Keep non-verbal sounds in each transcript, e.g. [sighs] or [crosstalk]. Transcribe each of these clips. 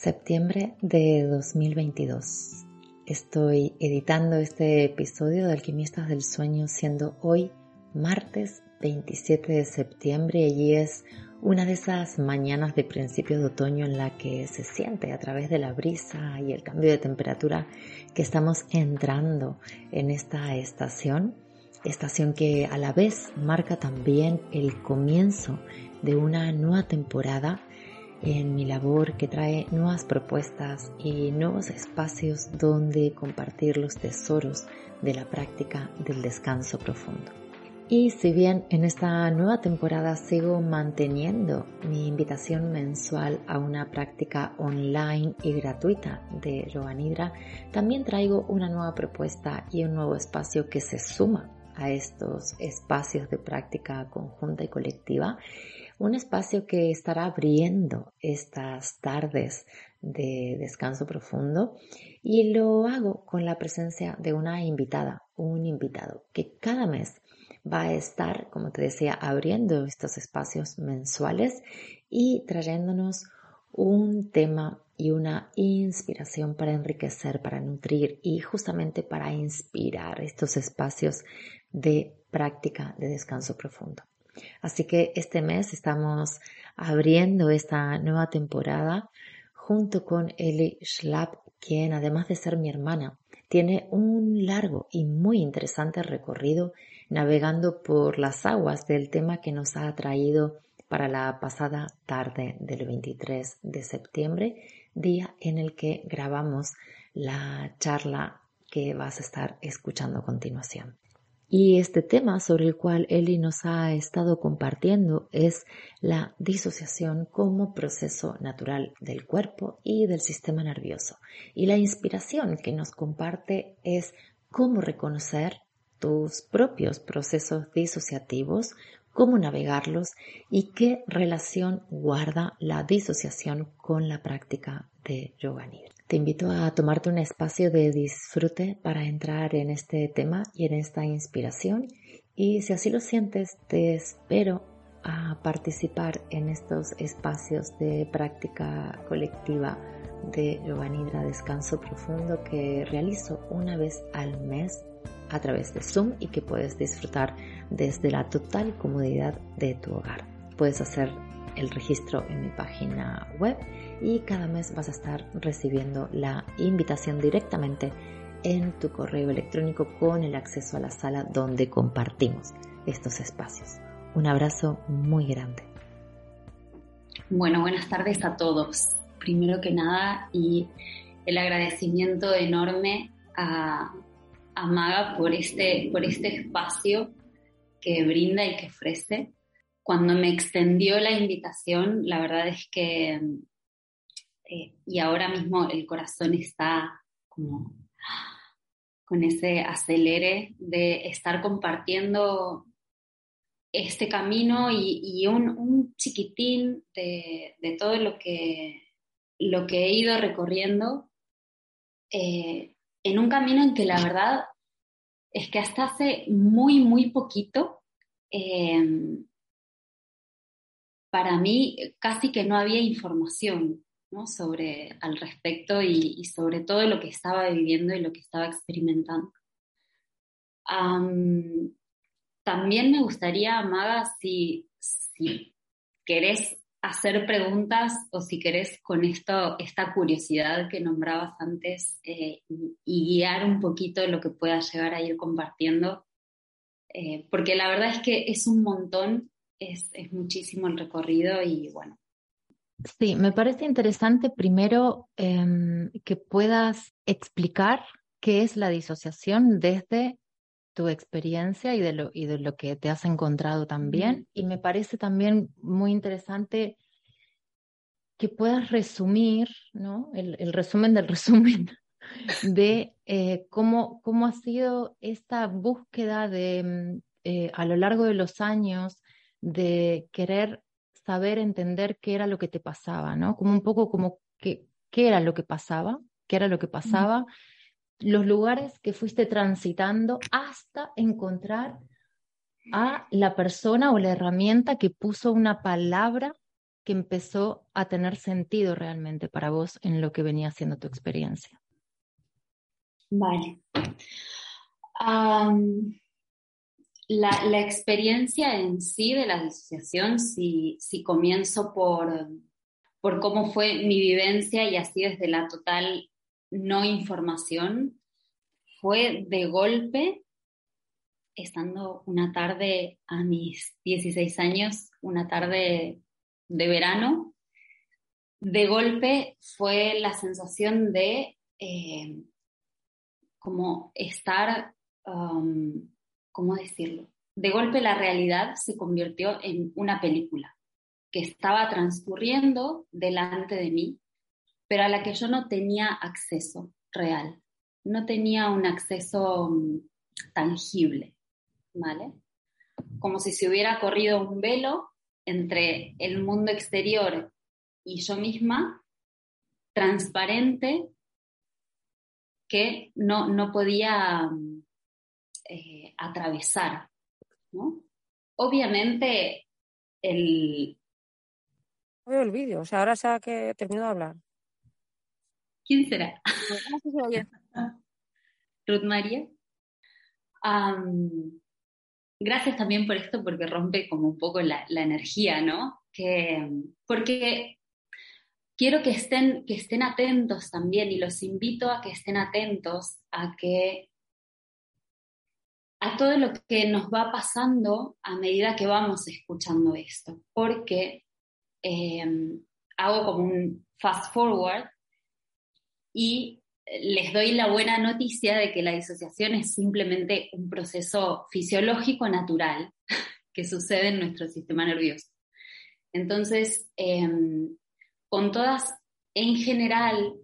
Septiembre de 2022. Estoy editando este episodio de Alquimistas del Sueño siendo hoy martes 27 de septiembre y es una de esas mañanas de principio de otoño en la que se siente a través de la brisa y el cambio de temperatura que estamos entrando en esta estación, estación que a la vez marca también el comienzo de una nueva temporada en mi labor que trae nuevas propuestas y nuevos espacios donde compartir los tesoros de la práctica del descanso profundo. Y si bien en esta nueva temporada sigo manteniendo mi invitación mensual a una práctica online y gratuita de Yoga Nidra, también traigo una nueva propuesta y un nuevo espacio que se suma a estos espacios de práctica conjunta y colectiva. Un espacio que estará abriendo estas tardes de descanso profundo y lo hago con la presencia de una invitada, un invitado que cada mes va a estar, como te decía, abriendo estos espacios mensuales y trayéndonos un tema y una inspiración para enriquecer, para nutrir y justamente para inspirar estos espacios de práctica de descanso profundo. Así que este mes estamos abriendo esta nueva temporada junto con Eli Schlapp, quien además de ser mi hermana, tiene un largo y muy interesante recorrido navegando por las aguas del tema que nos ha traído para la pasada tarde del 23 de septiembre, día en el que grabamos la charla que vas a estar escuchando a continuación. Y este tema sobre el cual Eli nos ha estado compartiendo es la disociación como proceso natural del cuerpo y del sistema nervioso. Y la inspiración que nos comparte es cómo reconocer tus propios procesos disociativos, cómo navegarlos y qué relación guarda la disociación con la práctica de yoga. Te invito a tomarte un espacio de disfrute para entrar en este tema y en esta inspiración y si así lo sientes te espero a participar en estos espacios de práctica colectiva de yoga nidra descanso profundo que realizo una vez al mes a través de Zoom y que puedes disfrutar desde la total comodidad de tu hogar. Puedes hacer el registro en mi página web y cada mes vas a estar recibiendo la invitación directamente en tu correo electrónico con el acceso a la sala donde compartimos estos espacios. Un abrazo muy grande. Bueno, buenas tardes a todos. Primero que nada y el agradecimiento enorme a, Amaga por este, por este espacio que brinda y que ofrece. Cuando me extendió la invitación, la verdad es que, eh, y ahora mismo el corazón está como con ese acelere de estar compartiendo este camino y, un, chiquitín de, todo lo que, lo que he ido recorriendo eh, en un camino en que la verdad es que hasta hace muy, muy poquito, em, para mí casi que no había información sobre al respecto y, sobre todo lo que estaba viviendo y lo que estaba experimentando. también me gustaría, Amaga, si, si querés hacer preguntas o si querés con esto, esta curiosidad que nombrabas antes eh, y, guiar un poquito lo que pueda llegar a ir compartiendo, eh, porque la verdad es que es un montón, es, muchísimo el recorrido y bueno. Sí, me parece interesante primero em, que puedas explicar qué es la disociación desde tu experiencia y de lo, y de lo que te has encontrado también. Y me parece también muy interesante que puedas resumir, ¿no? El, resumen del [laughs] resumen de eh, cómo, cómo ha sido esta búsqueda de, mm, eh, a lo largo de los años de querer saber, entender qué era lo que te pasaba, ¿no? Como un poco como qué era lo que pasaba, qué era lo que pasaba, los lugares que fuiste transitando hasta encontrar a la persona o la herramienta que puso una palabra que empezó a tener sentido realmente para vos en lo que venía siendo tu experiencia. Vale. La, experiencia en sí de la disociación, si, si comienzo por, por cómo fue mi vivencia y así desde la total no información, fue de golpe, estando una tarde a mis 16 años, una tarde de verano, de golpe fue la sensación de eh, como estar, um, ¿cómo decirlo? De golpe la realidad se convirtió en una película que estaba transcurriendo delante de mí, pero a la que yo no tenía acceso real, no tenía un acceso um, tangible, ¿vale? Como si se hubiera corrido un velo entre el mundo exterior y yo misma, transparente, que no, no podía eh, atravesar. ¿no? Obviamente, el... Veo el vídeo, o sea, ahora se ha que terminado de hablar. ¿Quién será? [laughs] Ruth María. Gracias también por esto, porque rompe como un poco la, energía, ¿no? Que, porque quiero que estén, que estén atentos también y los invito a que estén atentos a que a todo lo que nos va pasando a medida que vamos escuchando esto, porque em, hago como un fast forward y les doy la buena noticia de que la disociación es simplemente un proceso fisiológico natural [laughs] que sucede en nuestro sistema nervioso. Entonces, em, con todas, en general,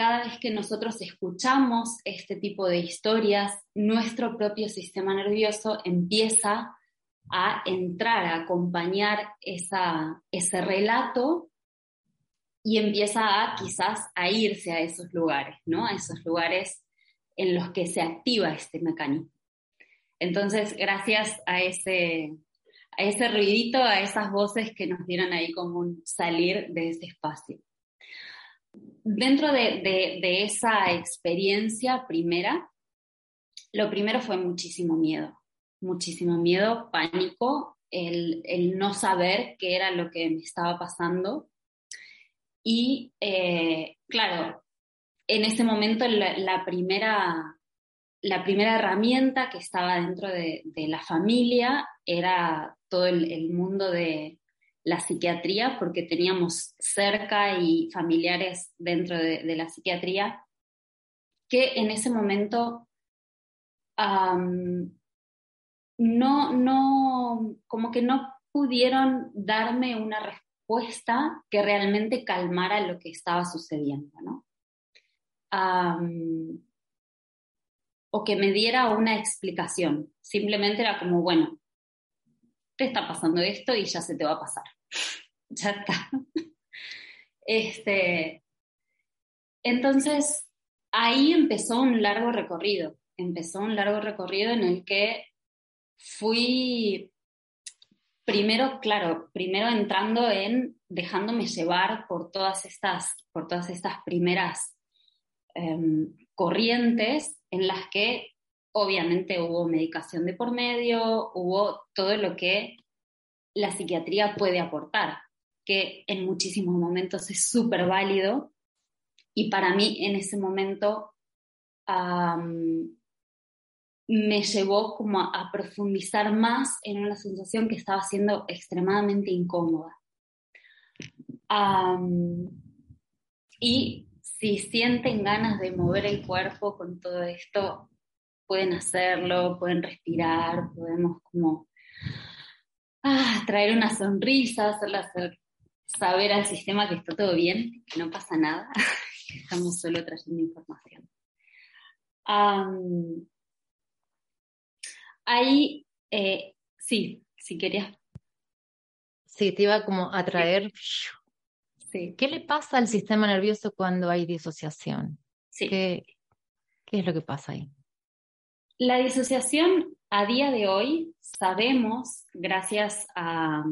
cada vez que nosotros escuchamos este tipo de historias, nuestro propio sistema nervioso empieza a entrar, a acompañar ese relato y empieza a quizás a irse a esos lugares, ¿no? A esos lugares en los que se activa este mecanismo. Entonces, gracias a ese, a ese ruidito, a esas voces que nos dieron ahí como un salir de ese espacio. Dentro de, de, esa experiencia primera, lo primero fue muchísimo miedo, muchísimo miedo, pánico, el, el no saber qué era lo que me estaba pasando, y eh, claro, en ese momento la, primera, la primera herramienta que estaba dentro de, la familia era todo el, mundo de la psiquiatría, porque teníamos cerca y familiares dentro de, la psiquiatría que en ese momento no, no, como que no pudieron darme una respuesta que realmente calmara lo que estaba sucediendo, ¿no? o que me diera una explicación. Simplemente era como, bueno, te está pasando esto y ya se te va a pasar. [laughs] ya está. este, entonces, ahí empezó un largo recorrido. Empezó un largo recorrido en el que fui primero, claro, primero entrando en dejándome llevar por todas estas, por todas estas primeras em, corrientes en las que obviamente hubo medicación de por medio, hubo todo lo que la psiquiatría puede aportar, que en muchísimos momentos es súper válido y para mí en ese momento me llevó como a, profundizar más en una sensación que estaba siendo extremadamente incómoda. y si sienten ganas de mover el cuerpo con todo esto, pueden hacerlo, pueden respirar, podemos como ah, traer una sonrisa, hacerla saber al sistema que está todo bien, que no pasa nada, [laughs] que estamos solo trayendo información. ahí, eh, sí, si querías. Sí, te iba como a traer. Sí. ¿Qué le pasa al sistema nervioso cuando hay disociación? Sí. ¿Qué, ¿Qué es lo que pasa ahí? La disociación a día de hoy sabemos, gracias a,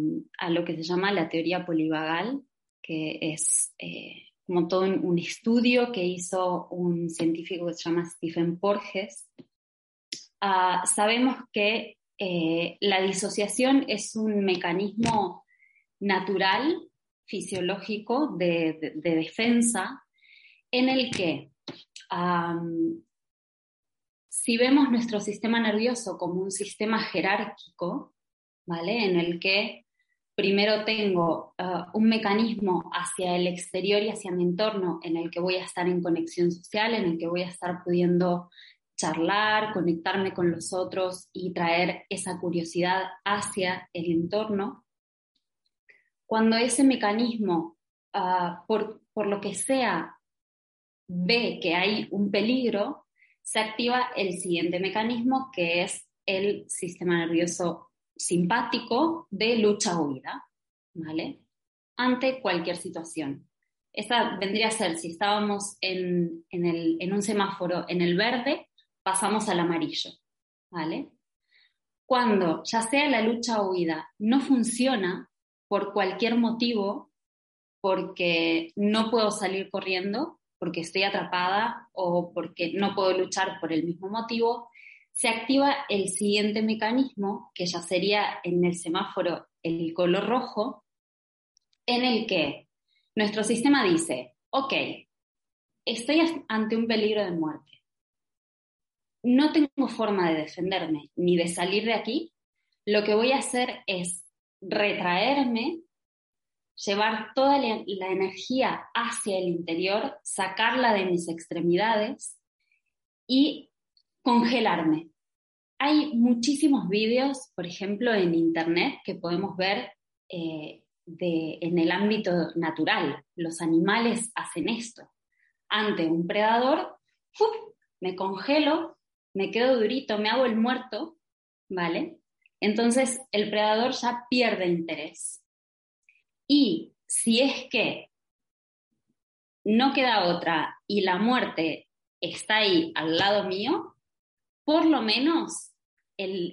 lo que se llama la teoría polivagal, que es eh, como todo un, estudio que hizo un científico que se llama Stephen Porges, ah, sabemos que eh, la disociación es un mecanismo natural, fisiológico de, defensa, en el que si vemos nuestro sistema nervioso como un sistema jerárquico, ¿vale? En el que primero tengo uh, un mecanismo hacia el exterior y hacia mi entorno en el que voy a estar en conexión social, en el que voy a estar pudiendo charlar, conectarme con los otros y traer esa curiosidad hacia el entorno. Cuando ese mecanismo, uh, por, por lo que sea, ve que hay un peligro, se activa el siguiente mecanismo que es el sistema nervioso simpático de lucha-huida, ¿vale? Ante cualquier situación. Esa vendría a ser, si estábamos en, en un semáforo en el verde, pasamos al amarillo, ¿vale? Cuando ya sea la lucha o huida no funciona por cualquier motivo, porque no puedo salir corriendo, porque estoy atrapada o porque no puedo luchar por el mismo motivo, se activa el siguiente mecanismo, que ya sería en el semáforo el color rojo, en el que nuestro sistema dice, ok, estoy ante un peligro de muerte. No tengo forma de defenderme ni de salir de aquí. Lo que voy a hacer es retraerme llevar toda la, energía hacia el interior, sacarla de mis extremidades y congelarme. Hay muchísimos vídeos, por ejemplo, en Internet que podemos ver eh, en el ámbito natural. Los animales hacen esto. Ante un predador, me congelo, me quedo durito, me hago el muerto, ¿vale? Entonces el predador ya pierde interés. Y si es que no queda otra y la muerte está ahí al lado mío, por lo menos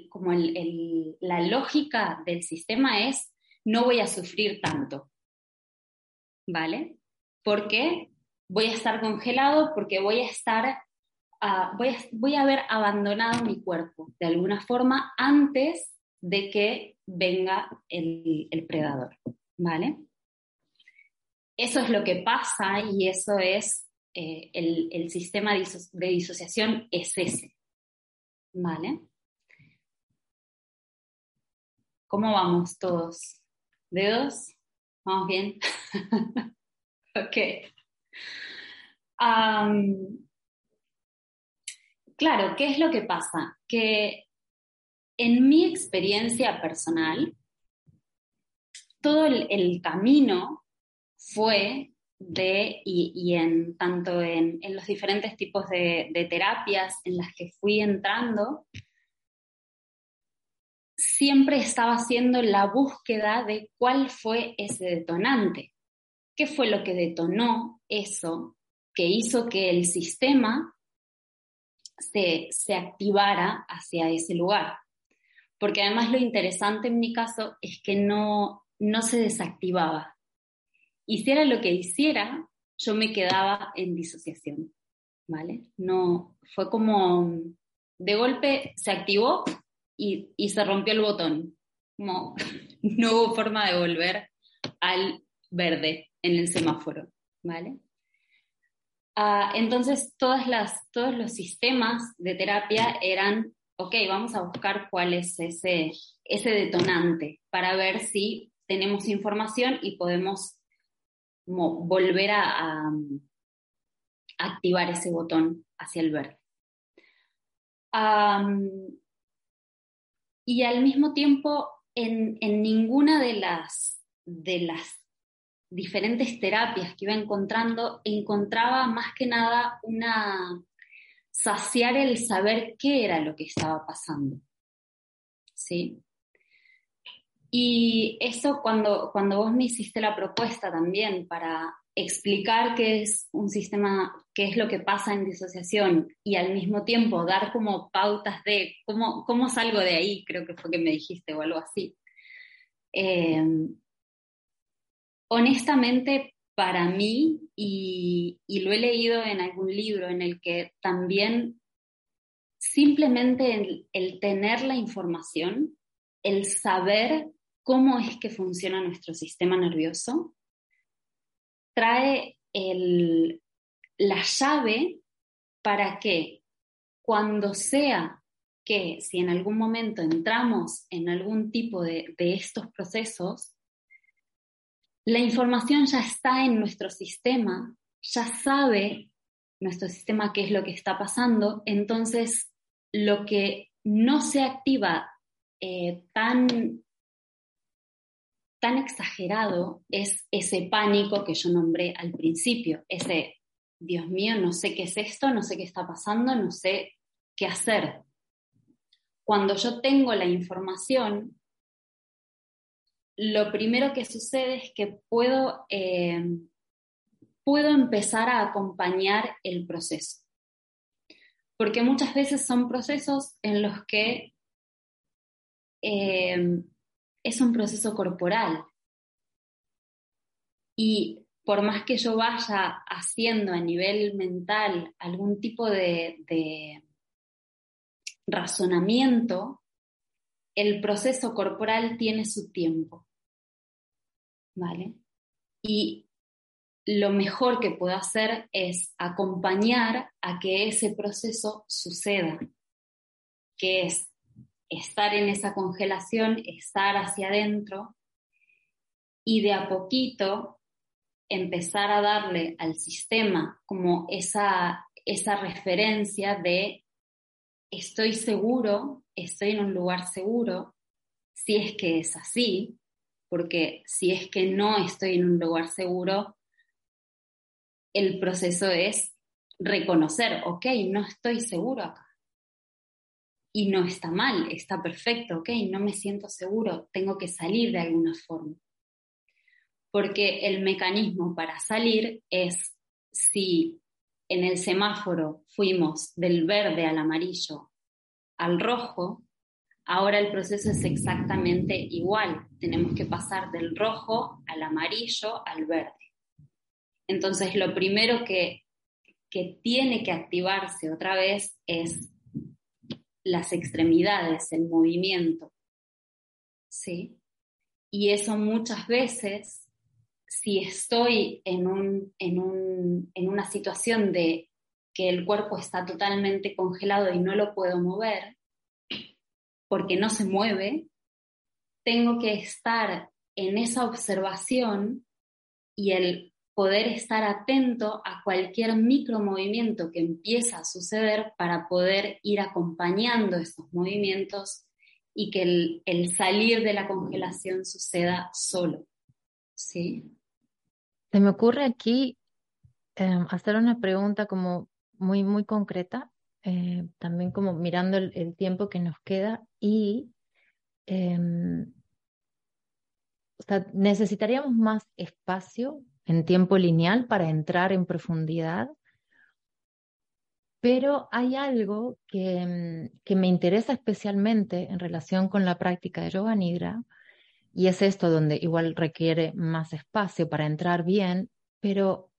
como la lógica del sistema es no voy a sufrir tanto. ¿Vale? Porque voy a estar congelado, porque voy a estar, ah, voy, a, haber abandonado mi cuerpo de alguna forma antes de que venga el predador. ¿Vale? Eso es lo que pasa y eso es eh, el, sistema de, disociación es ese, ¿vale? ¿Cómo vamos todos? ¿Dedos? ¿Vamos bien? [laughs] ok. claro, ¿qué es lo que pasa? Que en mi experiencia personal, todo el, camino fue de, y, en tanto en, los diferentes tipos de, terapias en las que fui entrando, siempre estaba haciendo la búsqueda de cuál fue ese detonante, qué fue lo que detonó eso que hizo que el sistema se, se activara hacia ese lugar. Porque además lo interesante en mi caso es que no, no se desactivaba. Hiciera lo que hiciera, yo me quedaba en disociación, ¿vale? No, fue como, de golpe se activó y, se rompió el botón. Como, [laughs] no hubo forma de volver al verde en el semáforo, ¿vale? Ah, entonces, todas las, todos los sistemas de terapia eran, ok, vamos a buscar cuál es ese, ese detonante para ver si tenemos información y podemos volver a, activar ese botón hacia el verde. y al mismo tiempo, en, ninguna de las, de las diferentes terapias que iba encontrando, encontraba más que nada una saciar el saber qué era lo que estaba pasando. ¿Sí? Y eso cuando, cuando vos me hiciste la propuesta también para explicar qué es un sistema, qué es lo que pasa en disociación y al mismo tiempo dar como pautas de cómo, cómo salgo de ahí, creo que fue que me dijiste o algo así. Eh, honestamente, para mí, y, lo he leído en algún libro en el que también simplemente el, tener la información, el saber cómo es que funciona nuestro sistema nervioso, trae la llave para que cuando sea que si en algún momento entramos en algún tipo de estos procesos, la información ya está en nuestro sistema, ya sabe nuestro sistema qué es lo que está pasando, entonces lo que no se activa eh, tan, tan exagerado es ese pánico que yo nombré al principio, ese, Dios mío, no sé qué es esto, no sé qué está pasando, no sé qué hacer. Cuando yo tengo la información, lo primero que sucede es que puedo, eh, puedo empezar a acompañar el proceso. Porque muchas veces son procesos en los que eh, es un proceso corporal. Y por más que yo vaya haciendo a nivel mental algún tipo de, razonamiento, el proceso corporal tiene su tiempo. ¿Vale? Y lo mejor que puedo hacer es acompañar a que ese proceso suceda, que es estar en esa congelación, estar hacia adentro y de a poquito empezar a darle al sistema como esa, esa referencia de estoy seguro, estoy en un lugar seguro, si es que es así, porque si es que no estoy en un lugar seguro, el proceso es reconocer, ok, no estoy seguro acá. Y no está mal, está perfecto, ok, no me siento seguro, tengo que salir de alguna forma. Porque el mecanismo para salir es si en el semáforo fuimos del verde al amarillo al rojo, ahora el proceso es exactamente igual. Tenemos que pasar del rojo al amarillo al verde. Entonces, lo primero que, que tiene que activarse otra vez es las extremidades, el movimiento. ¿Sí? Y eso muchas veces si estoy en, una situación de que el cuerpo está totalmente congelado y no lo puedo mover, porque no se mueve, tengo que estar en esa observación y el poder estar atento a cualquier micromovimiento que empieza a suceder para poder ir acompañando esos movimientos y que el, el salir de la congelación suceda solo. ¿Sí? Se me ocurre aquí em, hacer una pregunta como muy, muy concreta, eh, también como mirando el, tiempo que nos queda y em, necesitaríamos más espacio en tiempo lineal para entrar en profundidad, pero hay algo que, em, que me interesa especialmente en relación con la práctica de yoga nidra, y es esto donde igual requiere más espacio para entrar bien, pero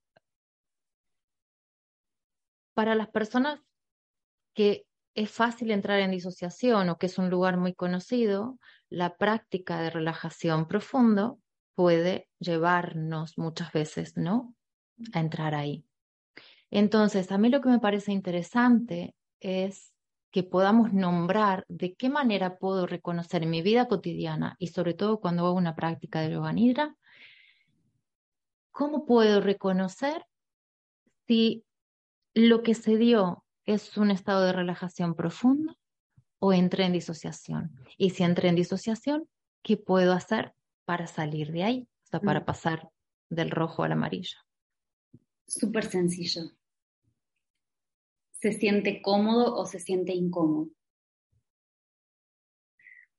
para las personas que es fácil entrar en disociación o que es un lugar muy conocido, la práctica de relajación profundo puede llevarnos muchas veces, ¿no? A entrar ahí. Entonces, a mí lo que me parece interesante es que podamos nombrar de qué manera puedo reconocer en mi vida cotidiana y sobre todo cuando hago una práctica de yoga nidra, cómo puedo reconocer si lo que se dio es un estado de relajación profunda o entré en disociación. Y si entré en disociación, ¿qué puedo hacer para salir de ahí? O sea, para pasar del rojo al amarillo? Súper sencillo. ¿Se siente cómodo o se siente incómodo?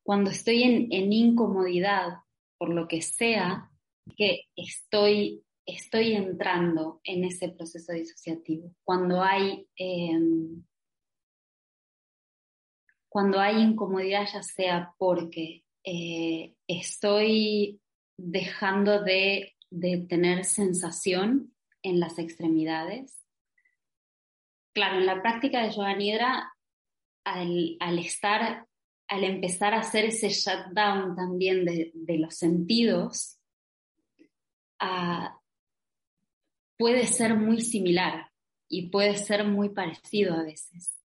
Cuando estoy en, en incomodidad, por lo que sea, que estoy, estoy entrando en ese proceso disociativo. Cuando hay, em, cuando hay incomodidad, ya sea porque eh, estoy dejando de, tener sensación en las extremidades. Claro, en la práctica de yoga nidra, al, estar, al empezar a hacer ese shutdown también de, los sentidos, ah, puede ser muy similar y puede ser muy parecido a veces.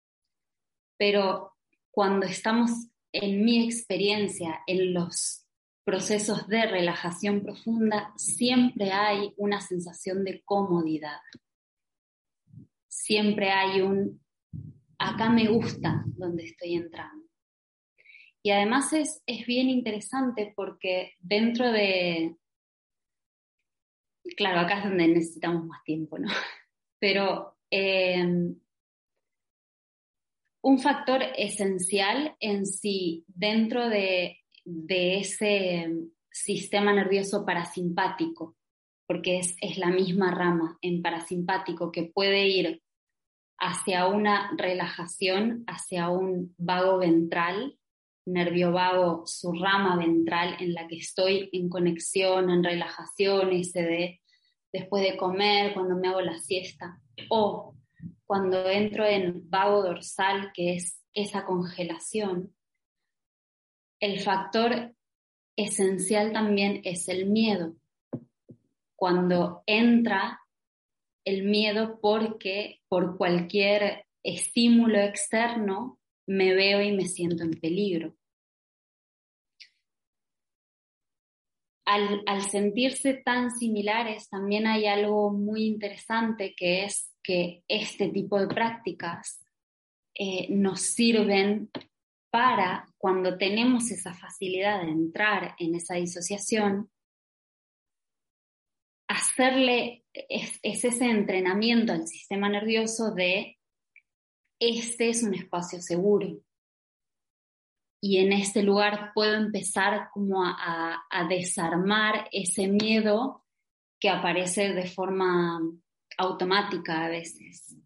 Pero cuando estamos, en mi experiencia, en los procesos de relajación profunda, siempre hay una sensación de comodidad. Siempre hay un, acá me gusta donde estoy entrando. Y además es, es bien interesante porque dentro de, claro, acá es donde necesitamos más tiempo, ¿no? [laughs] Pero eh, un factor esencial en sí dentro de, ese sistema nervioso parasimpático, porque es, la misma rama en parasimpático que puede ir hacia una relajación, hacia un vago ventral, nervio vago, su rama ventral en la que estoy en conexión, en relajación, ese de después de comer, cuando me hago la siesta, o cuando entro en vago dorsal, que es esa congelación, el factor esencial también es el miedo. Cuando entra el miedo porque por cualquier estímulo externo me veo y me siento en peligro. Al, sentirse tan similares, también hay algo muy interesante que es que este tipo de prácticas eh, nos sirven para cuando tenemos esa facilidad de entrar en esa disociación, hacerle es, ese entrenamiento al sistema nervioso de este es un espacio seguro. Y en este lugar puedo empezar como a desarmar ese miedo que aparece de forma automática a veces,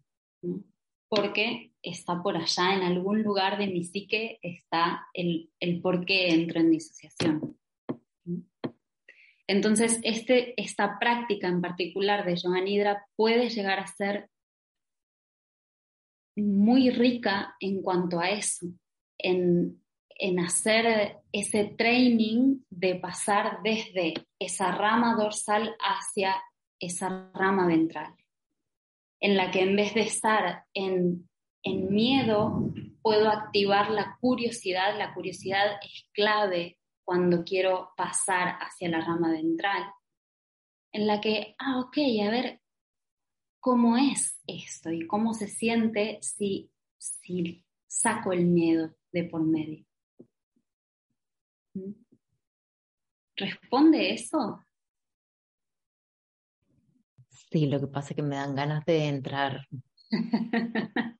porque está por allá, en algún lugar de mi psique está el, el por qué entro en disociación. Entonces, este, esta práctica en particular de Yoga Nidra puede llegar a ser muy rica en cuanto a eso, en, en hacer ese training de pasar desde esa rama dorsal hacia esa rama ventral, en la que en vez de estar en, en miedo, puedo activar la curiosidad. La curiosidad es clave cuando quiero pasar hacia la rama ventral, en la que, ah, ok, a ver, ¿cómo es esto y cómo se siente si, si saco el miedo de por medio? ¿Mm? ¿Responde eso? Sí, lo que pasa es que me dan ganas de entrar, [laughs]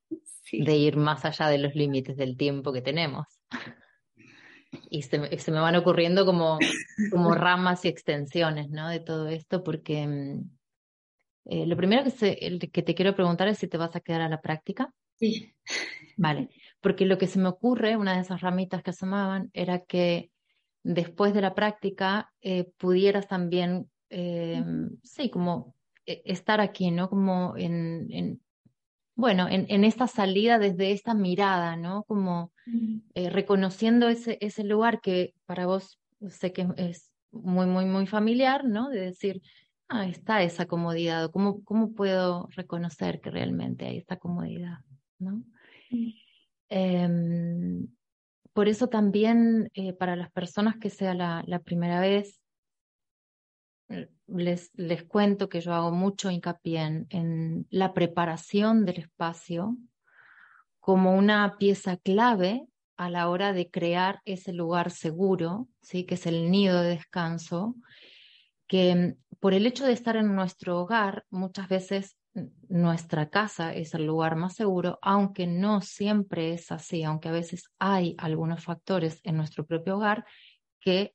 de ir más allá de los límites del tiempo que tenemos. Y se, me van ocurriendo como, como ramas y extensiones ¿no? de todo esto, porque mm, eh, lo primero que, que te quiero preguntar es si te vas a quedar a la práctica. Sí. Vale, porque lo que se me ocurre, una de esas ramitas que asomaban, era que después de la práctica eh, pudieras también, eh, sí, como estar aquí, ¿no? Como en, bueno, en, esta salida desde esta mirada, ¿no? Como eh, reconociendo ese, ese lugar que para vos sé que es muy, muy, muy familiar, ¿no? De decir, ah, está esa comodidad, ¿cómo, cómo puedo reconocer que realmente hay esta comodidad, ¿no? Em, por eso también eh, para las personas que sea la, la primera vez, les, les cuento que yo hago mucho hincapié en, la preparación del espacio como una pieza clave a la hora de crear ese lugar seguro, ¿sí? que es el nido de descanso, que por el hecho de estar en nuestro hogar, muchas veces nuestra casa es el lugar más seguro, aunque no siempre es así, aunque a veces hay algunos factores en nuestro propio hogar que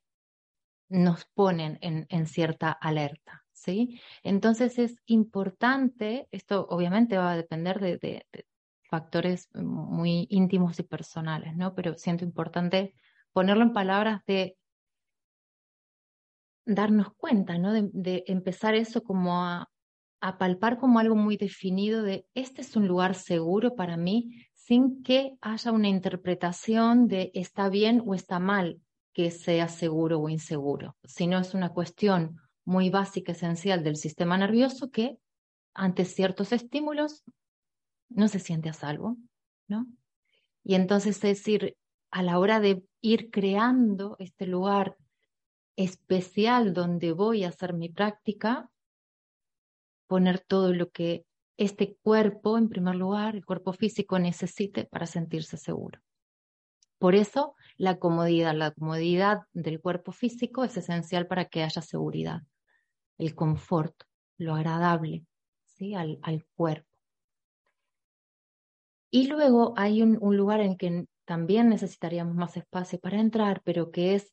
nos ponen en, cierta alerta. ¿sí? Entonces es importante, esto obviamente va a depender de, factores muy íntimos y personales, ¿no? pero siento importante ponerlo en palabras de darnos cuenta, ¿no? de empezar eso como a, a palpar como algo muy definido de este es un lugar seguro para mí sin que haya una interpretación de está bien o está mal que sea seguro o inseguro, sino es una cuestión muy básica, esencial del sistema nervioso que ante ciertos estímulos no se siente a salvo, ¿no? Y entonces es decir, a la hora de ir creando este lugar especial donde voy a hacer mi práctica, poner todo lo que este cuerpo, en primer lugar, el cuerpo físico necesite para sentirse seguro. Por eso, la comodidad, la comodidad del cuerpo físico es esencial para que haya seguridad, el confort, lo agradable ¿sí? al, cuerpo. Y luego hay un, lugar en que también necesitaríamos más espacio para entrar, pero que es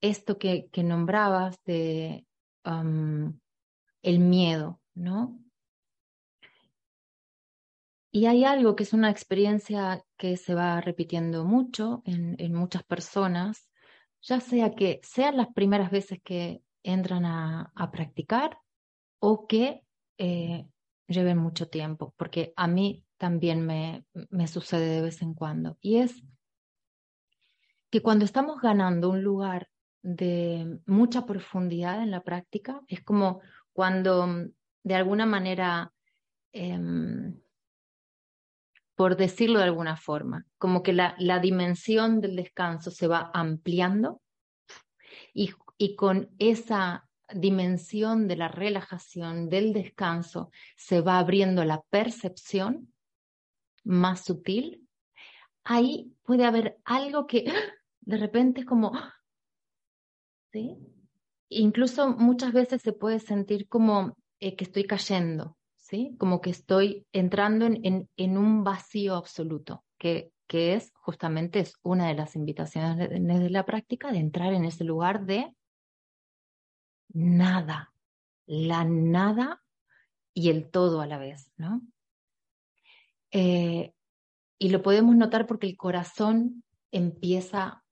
esto que, nombrabas de el miedo, ¿no? Y hay algo que es una experiencia que se va repitiendo mucho en, muchas personas, ya sea que sean las primeras veces que entran a, practicar o que eh, lleven mucho tiempo, porque a mí también me, me sucede de vez en cuando. Y es que cuando estamos ganando un lugar de mucha profundidad en la práctica, es como cuando de alguna manera, em, por decirlo de alguna forma, como que la, la, dimensión del descanso se va ampliando y, y con esa dimensión de la relajación, del descanso, se va abriendo la percepción más sutil, ahí puede haber algo que de repente es como, ¿sí? Incluso muchas veces se puede sentir como eh, que estoy cayendo, ¿sí? Como que estoy entrando en, en, un vacío absoluto, que, que, es justamente es una de las invitaciones de, la práctica, de entrar en ese lugar de nada, la nada y el todo a la vez, ¿no? Eh, y lo podemos notar porque el corazón empieza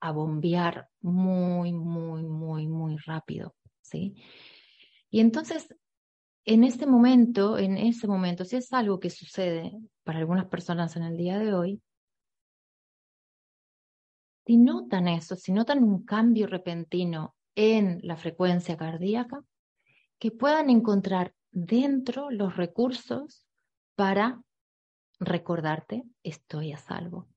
a bombear muy, muy, muy, muy rápido, ¿sí? Y entonces en este momento, en ese momento, si es algo que sucede para algunas personas en el día de hoy, si notan eso, si notan un cambio repentino en la frecuencia cardíaca, que puedan encontrar dentro los recursos para recordarte, estoy a salvo.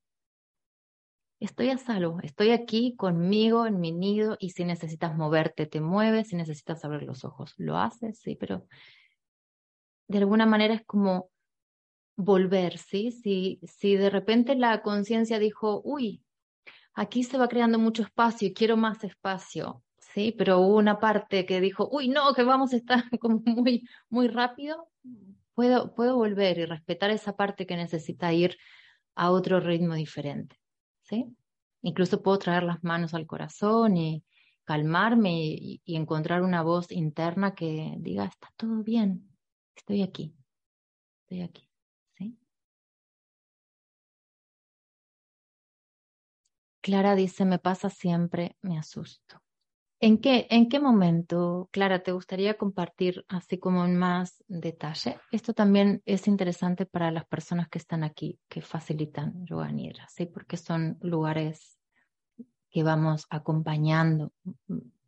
Estoy a salvo, estoy aquí conmigo en mi nido y si necesitas moverte, te mueves, si necesitas abrir los ojos, lo haces, sí, pero de alguna manera es como volver, ¿sí? Si, si de repente la conciencia dijo, uy, aquí se va creando mucho espacio y quiero más espacio, ¿sí? Pero hubo una parte que dijo, uy, no, que vamos a estar [laughs] como muy, muy rápido, puedo, puedo volver y respetar esa parte que necesita ir a otro ritmo diferente, ¿sí? Incluso puedo traer las manos al corazón y calmarme y encontrar una voz interna que diga, está todo bien, Estoy aquí, estoy aquí. Clara dice, me pasa siempre, me asusto. ¿En qué, ¿En qué momento, Clara, te gustaría compartir así como en más detalle? Esto también es interesante para las personas que están aquí, que facilitan yoga nidra, ¿sí? Porque son lugares que vamos acompañando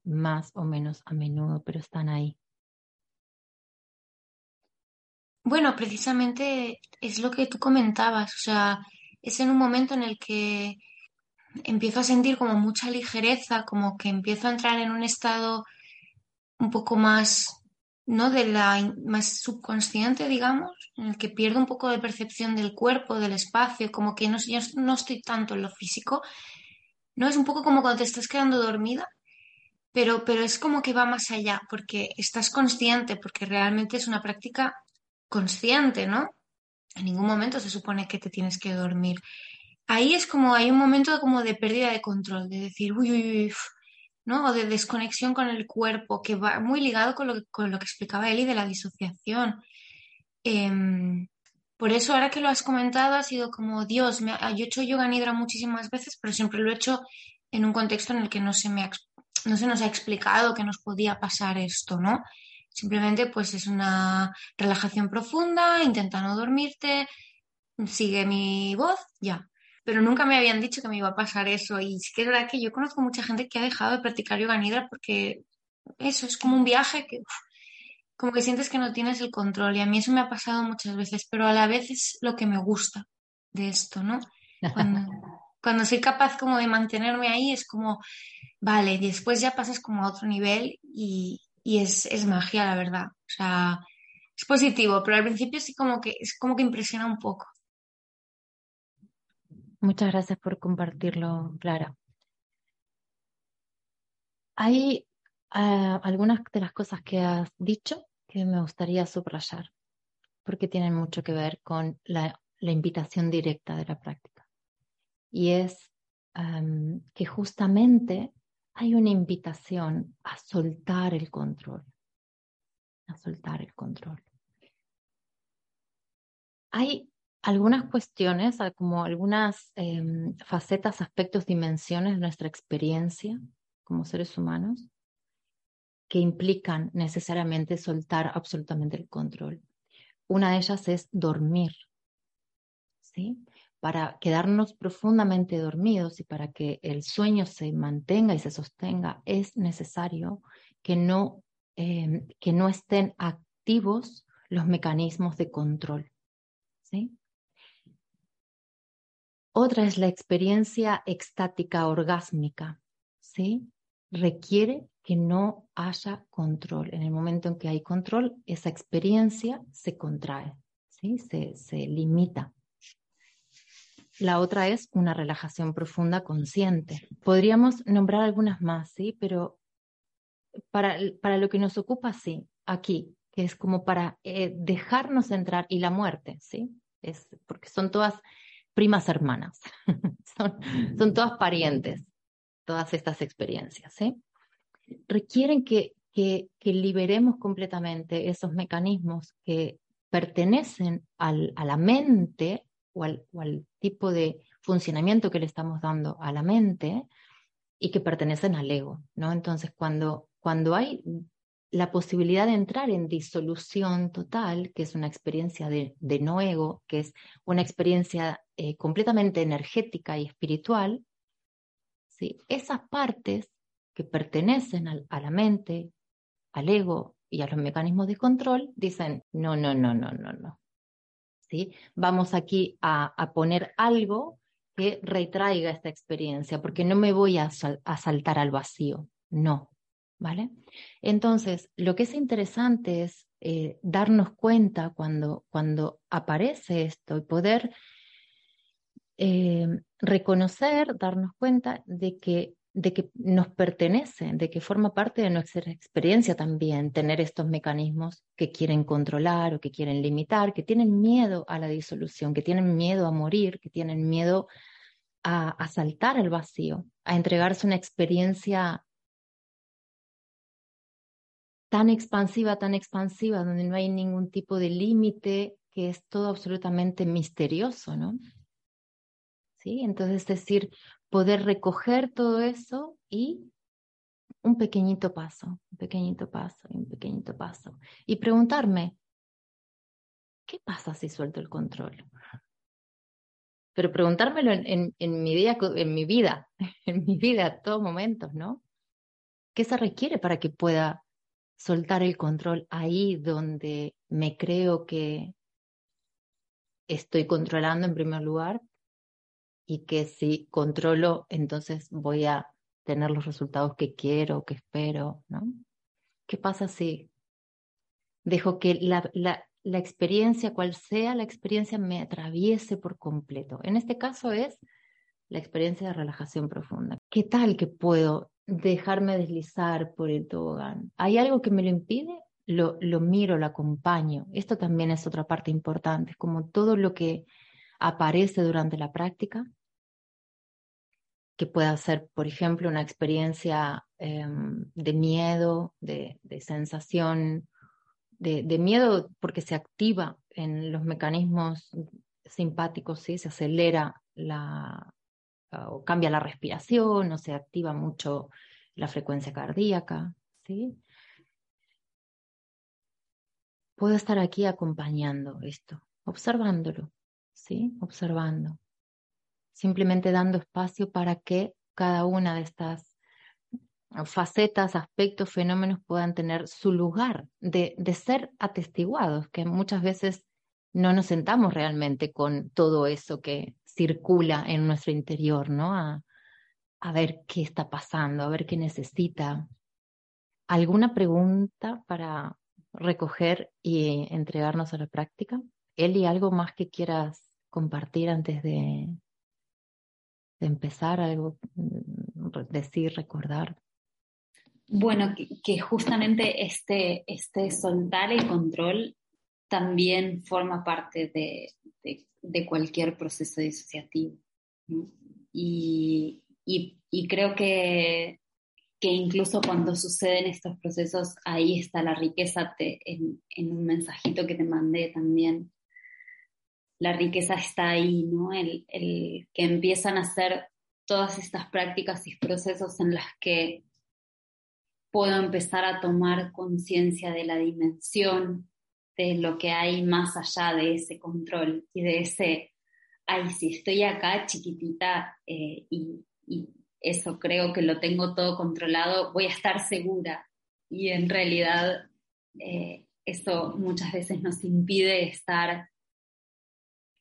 más o menos a menudo, pero están ahí. Bueno, precisamente es lo que tú comentabas, o sea, es en un momento en el que empiezo a sentir como mucha ligereza, como que empiezo a entrar en un estado un poco más, ¿no? De la más subconsciente, digamos, en el que pierdo un poco de percepción del cuerpo, del espacio, como que no, yo no estoy tanto en lo físico, ¿no? Es un poco como cuando te estás quedando dormida pero, pero es como que va más allá, porque estás consciente, porque realmente es una práctica consciente, ¿no? En ningún momento se supone que te tienes que dormir. Ahí es como, hay un momento como de pérdida de control, de decir, uy, uy, ¿no? O de desconexión con el cuerpo, que va muy ligado con lo, con lo que explicaba Eli de la disociación. Em, por eso, ahora que lo has comentado, ha sido como, Dios, me, yo he hecho yoga nidra muchísimas veces, pero siempre lo he hecho en un contexto en el que no se me ha no se nos ha explicado que nos podía pasar esto, ¿no? Simplemente pues es una relajación profunda, intenta no dormirte, sigue mi voz, ya. Pero nunca me habían dicho que me iba a pasar eso. Y sí que es verdad que yo conozco mucha gente que ha dejado de practicar yoga nidra porque eso es como un viaje que como que sientes que no tienes el control. Y a mí eso me ha pasado muchas veces, pero a la vez es lo que me gusta de esto, ¿no? Cuando, [laughs] cuando soy capaz como de mantenerme ahí es como Vale, después ya pasas como a otro nivel y, es, magia, la verdad. O sea, es positivo, pero al principio sí como que es como que impresiona un poco. Muchas gracias por compartirlo, Clara. Hay ah, algunas de las cosas que has dicho que me gustaría subrayar, porque tienen mucho que ver con la, invitación directa de la práctica. Y es que justamente hay una invitación a soltar el control, a soltar el control. Hay algunas cuestiones, como algunas em, facetas, aspectos, dimensiones de nuestra experiencia como seres humanos que implican necesariamente soltar absolutamente el control. Una de ellas es dormir. ¿sí? para quedarnos profundamente dormidos y para que el sueño se mantenga y se sostenga, es necesario que no, em, que no estén activos los mecanismos de control. ¿sí? Otra es la experiencia extática orgásmica. ¿sí? Requiere que no haya control. En el momento en que hay control, esa experiencia se contrae, ¿sí? se, se limita. La otra es una relajación profunda consciente. Podríamos nombrar algunas más, ¿sí? Pero para, para lo que nos ocupa, sí, aquí, que es como para eh, dejarnos entrar, y la muerte, ¿sí? Es porque son todas primas hermanas, [laughs] son, son todas parientes, todas estas experiencias, ¿sí? Requieren que, que, que liberemos completamente esos mecanismos que pertenecen al, a la mente o al, tipo de funcionamiento que le estamos dando a la mente y que pertenecen al ego, ¿no? Entonces, cuando, cuando hay la posibilidad de entrar en disolución total, que es una experiencia de, no ego, que es una experiencia eh, completamente energética y espiritual, ¿sí? esas partes que pertenecen a la mente, al ego y a los mecanismos de control, dicen, no, no, no, no, no, no. Vamos aquí a, poner algo que retraiga esta experiencia, porque no me voy a, saltar al vacío, no, ¿vale? Entonces, lo que es interesante es eh, darnos cuenta cuando, cuando aparece esto y poder eh, reconocer, darnos cuenta de que de que nos pertenece, de que forma parte de nuestra experiencia también tener estos mecanismos que quieren controlar o que quieren limitar, que tienen miedo a la disolución, que tienen miedo a morir, que tienen miedo a, saltar al vacío, a entregarse una experiencia tan expansiva, tan expansiva, donde no hay ningún tipo de límite, que es todo absolutamente misterioso, ¿no? ¿Sí? Entonces, es decir, poder recoger todo eso y un pequeñito paso, un pequeñito paso, un pequeñito paso. Y preguntarme, ¿qué pasa si suelto el control? Pero preguntármelo en, mi, día, en mi vida, [laughs] en mi vida, a todos momentos, ¿no? ¿Qué se requiere para que pueda soltar el control ahí donde me creo que estoy controlando en primer lugar, y que si controlo, entonces voy a tener los resultados que quiero, que espero, ¿no? ¿Qué pasa si dejo que la, experiencia, cual sea la experiencia, me atraviese por completo? En este caso es la experiencia de relajación profunda. ¿Qué tal que puedo dejarme deslizar por el tobogán. ¿Hay algo que me lo impide? Lo, lo miro, lo acompaño. Esto también es otra parte importante, como todo lo que aparece durante la práctica, que pueda ser, por ejemplo, una experiencia em, de miedo, de, sensación, de, de, miedo porque se activa en los mecanismos simpáticos, ¿sí? se acelera la, o cambia la respiración, o se activa mucho la frecuencia cardíaca. ¿sí? Puedo estar aquí acompañando esto, observándolo, ¿sí? observando simplemente dando espacio para que cada una de estas facetas, aspectos, fenómenos puedan tener su lugar de, de ser atestiguados, que muchas veces no nos sentamos realmente con todo eso que circula en nuestro interior, ¿no? A, ver qué está pasando, a ver qué necesita. ¿Alguna pregunta para recoger y entregarnos a la práctica? Eli, ¿algo más que quieras compartir antes de, de empezar algo, mm, decir, recordar? Bueno, que, justamente este, este soltar el control también forma parte de, de, cualquier proceso disociativo. Y, y, creo que, que, incluso cuando suceden estos procesos, ahí está la riqueza en, en, un mensajito que te mandé también, la riqueza está ahí, ¿no? El, el que empiezan a hacer todas estas prácticas y procesos en las que puedo empezar a tomar conciencia de la dimensión de lo que hay más allá de ese control y de ese, ay, si estoy acá chiquitita eh, y, eso creo que lo tengo todo controlado, voy a estar segura. Y en realidad eh, eso muchas veces nos impide estar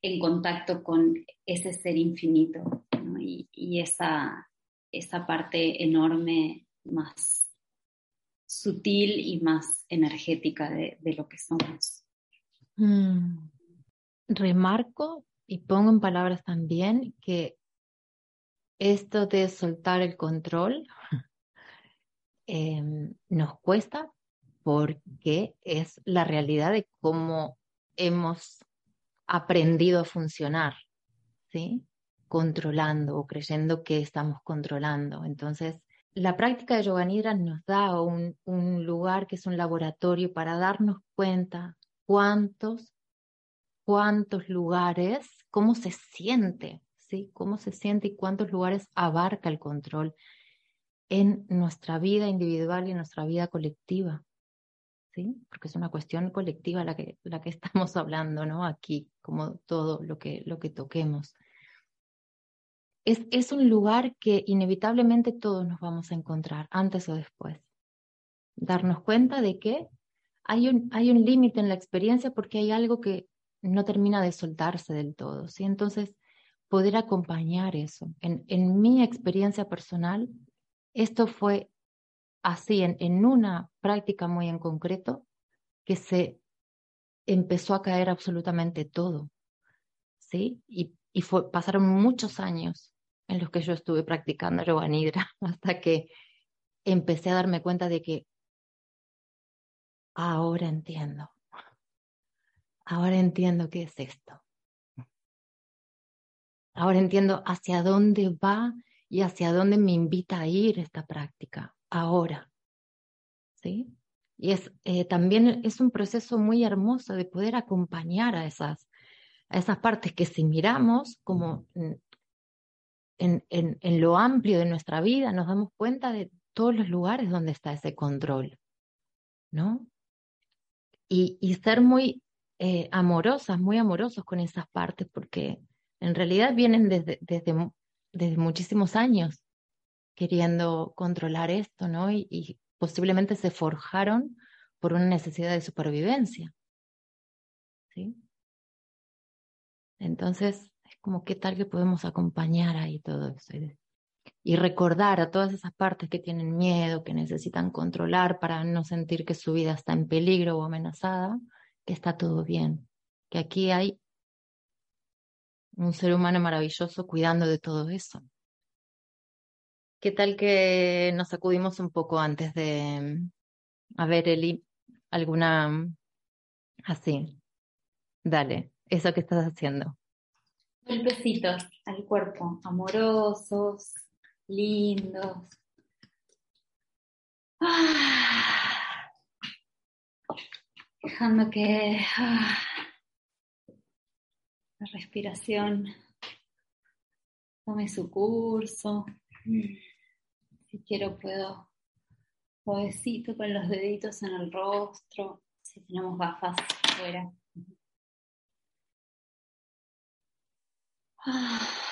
en contacto con ese ser infinito y, esa parte enorme más sutil y más energética de, lo que somos. Mm. Remarco y pongo en palabras también que esto de soltar el control [laughs] em, nos cuesta porque es la realidad de cómo hemos aprendido a funcionar, ¿sí? Controlando o creyendo que estamos controlando. Entonces, la práctica de Yoga Nidra nos da un, un lugar que es un laboratorio para darnos cuenta cuántos, cuántos lugares, cómo se siente, ¿sí? Cómo se siente y cuántos lugares abarca el control en nuestra vida individual y en nuestra vida colectiva. ¿sí? Porque es una cuestión colectiva la que, la que [laughs] estamos hablando, ¿no? Aquí, como todo lo que, lo que toquemos. Es, es un lugar que inevitablemente todos nos vamos a encontrar, antes o después. Darnos cuenta de que hay un, hay un límite en la experiencia porque hay algo que no termina de soltarse del todo, ¿sí? Entonces, poder acompañar eso. En, en mi experiencia personal, esto fue así en, una práctica muy en concreto que se empezó a caer absolutamente todo, ¿sí? Y, y fue, pasaron muchos años en los que yo estuve practicando yoga nidra [laughs] hasta que empecé a darme cuenta de que ahora entiendo, ahora entiendo qué es esto. Ahora entiendo hacia dónde va y hacia dónde me invita a ir esta práctica ahora. ¿Sí? Y es, eh, también es un proceso muy hermoso de poder acompañar a esas, a esas partes que si miramos como en, en, en, lo amplio de nuestra vida, nos damos cuenta de todos los lugares donde está ese control, ¿no? Y, y ser muy eh, amorosas, muy amorosos con esas partes, porque en realidad vienen desde, desde, desde muchísimos años queriendo controlar esto, ¿no? Y, posiblemente se forjaron por una necesidad de supervivencia. ¿Sí? Entonces, es como qué tal que podemos acompañar ahí todo eso y recordar a todas esas partes que tienen miedo, que necesitan controlar para no sentir que su vida está en peligro o amenazada, que está todo bien, que aquí hay un ser humano maravilloso cuidando de todo eso ¿Qué tal que nos sacudimos un poco antes de... A ver, Eli, alguna... Así. Dale, eso que estás haciendo. Golpecitos al cuerpo, amorosos, lindos. Ah. Dejando que ah, la respiración tome su curso. Si quiero puedo suavecito con los deditos en el rostro, si tenemos gafas fuera. [sighs]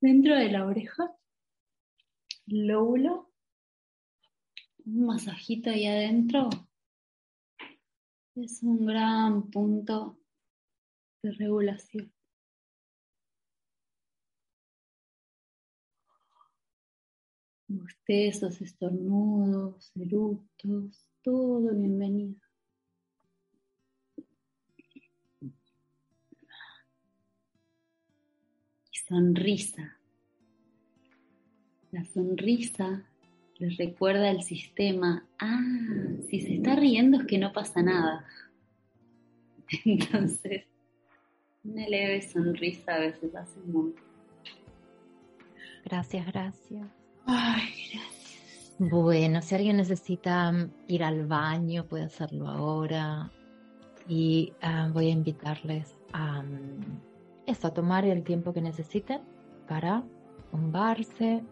Dentro de la oreja, lóbulo, un masajito ahí adentro. Es un gran punto de regulación. Bostezos, estornudos, eructos, todo bienvenido. Sonrisa. La sonrisa les recuerda al sistema, ah, si se está riendo es que no pasa nada. [laughs] Entonces, una leve sonrisa a veces hace un montón. Gracias, gracias. Ay, gracias. Bueno, si alguien necesita mm, ir al baño, puede hacerlo ahora. Y ah, voy a invitarles a mm, eso, tomar el tiempo que necesiten para tumbarse,